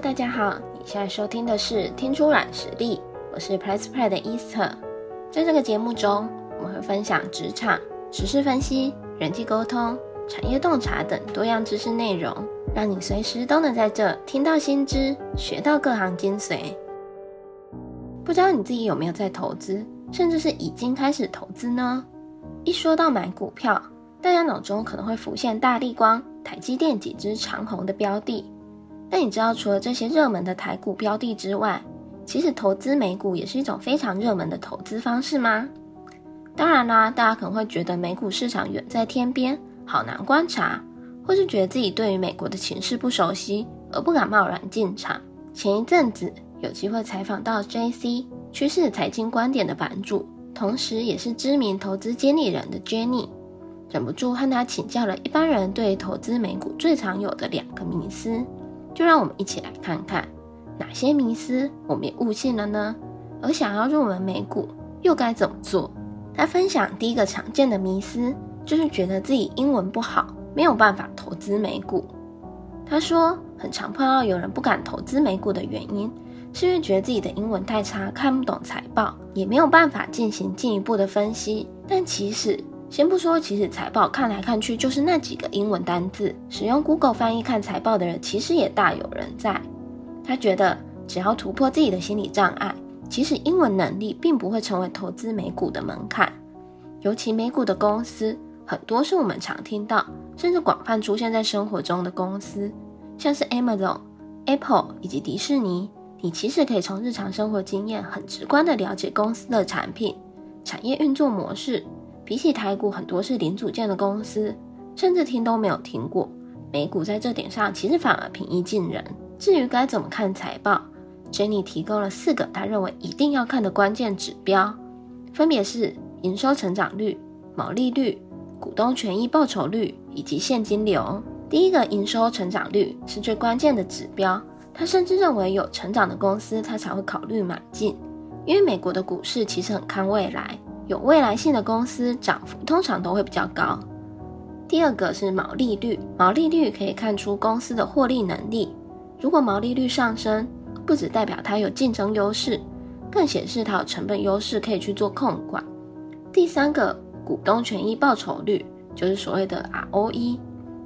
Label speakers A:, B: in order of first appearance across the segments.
A: 大家好，你现在收听的是听出软实力，我是 PressPlay 的 Easter。在这个节目中，我们会分享职场、时事分析、人际沟通、产业洞察等多样知识内容，让你随时都能在这听到新知，学到各行精髓。不知道你自己有没有在投资，甚至是已经开始投资呢？一说到买股票，大家脑中可能会浮现大立光、台积电几只长红的标的。那你知道，除了这些热门的台股标的之外，其实投资美股也是一种非常热门的投资方式吗？当然啦，大家可能会觉得美股市场远在天边，好难观察，或是觉得自己对于美国的情势不熟悉，而不敢贸然进场。前一阵子有机会采访到 JC 趋势财经观点的版主，同时也是知名投资经理人的 Jenny，忍不住和他请教了一般人对投资美股最常有的两个迷思。就让我们一起来看看哪些迷思我们也误信了呢？而想要入门美股又该怎么做？他分享第一个常见的迷思就是觉得自己英文不好，没有办法投资美股。他说，很常碰到有人不敢投资美股的原因，是因为觉得自己的英文太差，看不懂财报，也没有办法进行进一步的分析。但其实，先不说，其实财报看来看去就是那几个英文单字，使用 Google 翻译看财报的人其实也大有人在。他觉得只要突破自己的心理障碍，其实英文能力并不会成为投资美股的门槛。尤其美股的公司很多是我们常听到，甚至广泛出现在生活中的公司，像是 Amazon、Apple 以及迪士尼。你其实可以从日常生活经验很直观地了解公司的产品、产业运作模式。比起台股，很多是零组件的公司，甚至听都没有听过。美股在这点上其实反而平易近人。至于该怎么看财报，Jenny 提供了四个他认为一定要看的关键指标，分别是营收成长率、毛利率、股东权益报酬率以及现金流。第一个营收成长率是最关键的指标，他甚至认为有成长的公司他才会考虑买进，因为美国的股市其实很看未来。有未来性的公司涨幅通常都会比较高。第二个是毛利率，毛利率可以看出公司的获利能力。如果毛利率上升，不只代表它有竞争优势，更显示它有成本优势可以去做控管。第三个，股东权益报酬率，就是所谓的 ROE，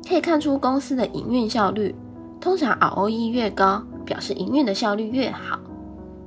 A: 可以看出公司的营运效率。通常 ROE 越高，表示营运的效率越好。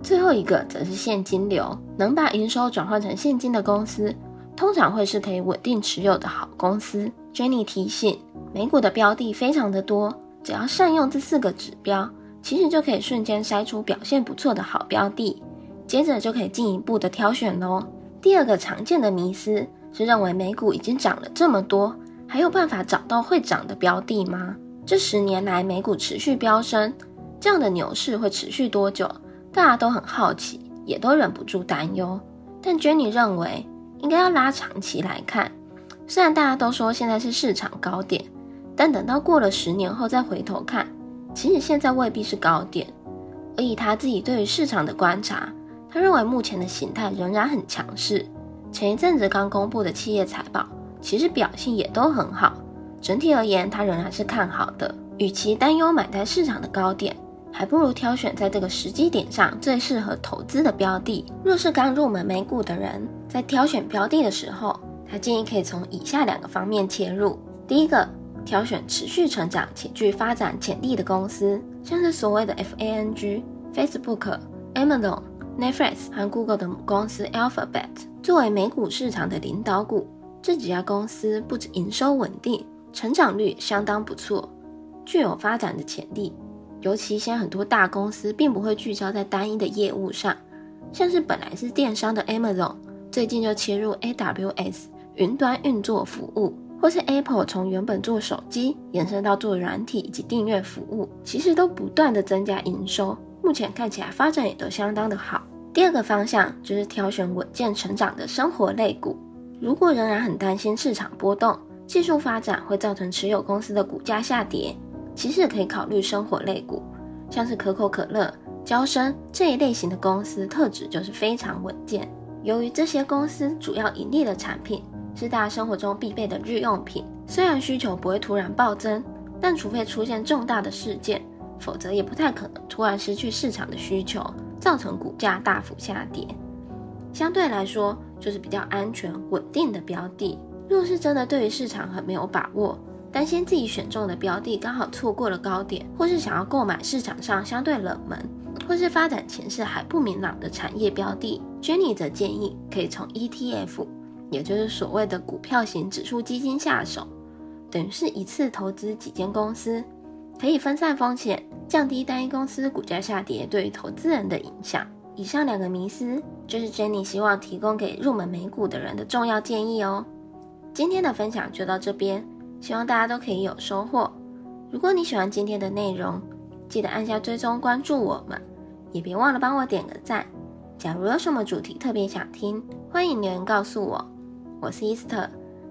A: 最后一个则是现金流，能把营收转换成现金的公司，通常会是可以稳定持有的好公司。Jenny 提醒，美股的标的非常的多，只要善用这四个指标，其实就可以瞬间筛出表现不错的好标的，接着就可以进一步的挑选喽。第二个常见的迷思是认为美股已经涨了这么多，还有办法找到会涨的标的吗？这十年来美股持续飙升，这样的牛市会持续多久？大家都很好奇，也都忍不住担忧。但 Jenny 认为，应该要拉长期来看。虽然大家都说现在是市场高点，但等到过了十年后再回头看，其实现在未必是高点。而以他自己对于市场的观察，他认为目前的形态仍然很强势。前一阵子刚公布的企业财报，其实表现也都很好。整体而言，他仍然是看好的。与其担忧买在市场的高点，还不如挑选在这个时机点上最适合投资的标的。若是刚入门美股的人，在挑选标的的时候，他建议可以从以下两个方面切入。第一个，挑选持续成长且具发展潜力的公司，像是所谓的 FANG、Facebook、Amazon、Netflix 和 Google 的母公司 Alphabet，作为美股市场的领导股，这几家公司不止营收稳定，成长率相当不错，具有发展的潜力。尤其现在很多大公司并不会聚焦在单一的业务上，像是本来是电商的 Amazon，最近就切入 AWS 云端运作服务，或是 Apple 从原本做手机延伸到做软体以及订阅服务，其实都不断的增加营收，目前看起来发展也都相当的好。第二个方向就是挑选稳健成长的生活类股，如果仍然很担心市场波动、技术发展会造成持有公司的股价下跌。其实可以考虑生活类股，像是可口可乐、娇生这一类型的公司，特质就是非常稳健。由于这些公司主要盈利的产品是大家生活中必备的日用品，虽然需求不会突然暴增，但除非出现重大的事件，否则也不太可能突然失去市场的需求，造成股价大幅下跌。相对来说，就是比较安全稳定的标的。若是真的对于市场很没有把握，担心自己选中的标的刚好错过了高点，或是想要购买市场上相对冷门，或是发展前势还不明朗的产业标的，Jenny 则建议可以从 ETF，也就是所谓的股票型指数基金下手，等于是一次投资几间公司，可以分散风险，降低单一公司股价下跌对于投资人的影响。以上两个迷思，就是 Jenny 希望提供给入门美股的人的重要建议哦。今天的分享就到这边，希望大家都可以有收获。如果你喜欢今天的内容，记得按下追踪关注我们，也别忘了帮我点个赞。假如有什么主题特别想听，欢迎留言告诉我。我是伊斯特，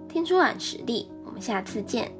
A: 听出软实力，我们下次见。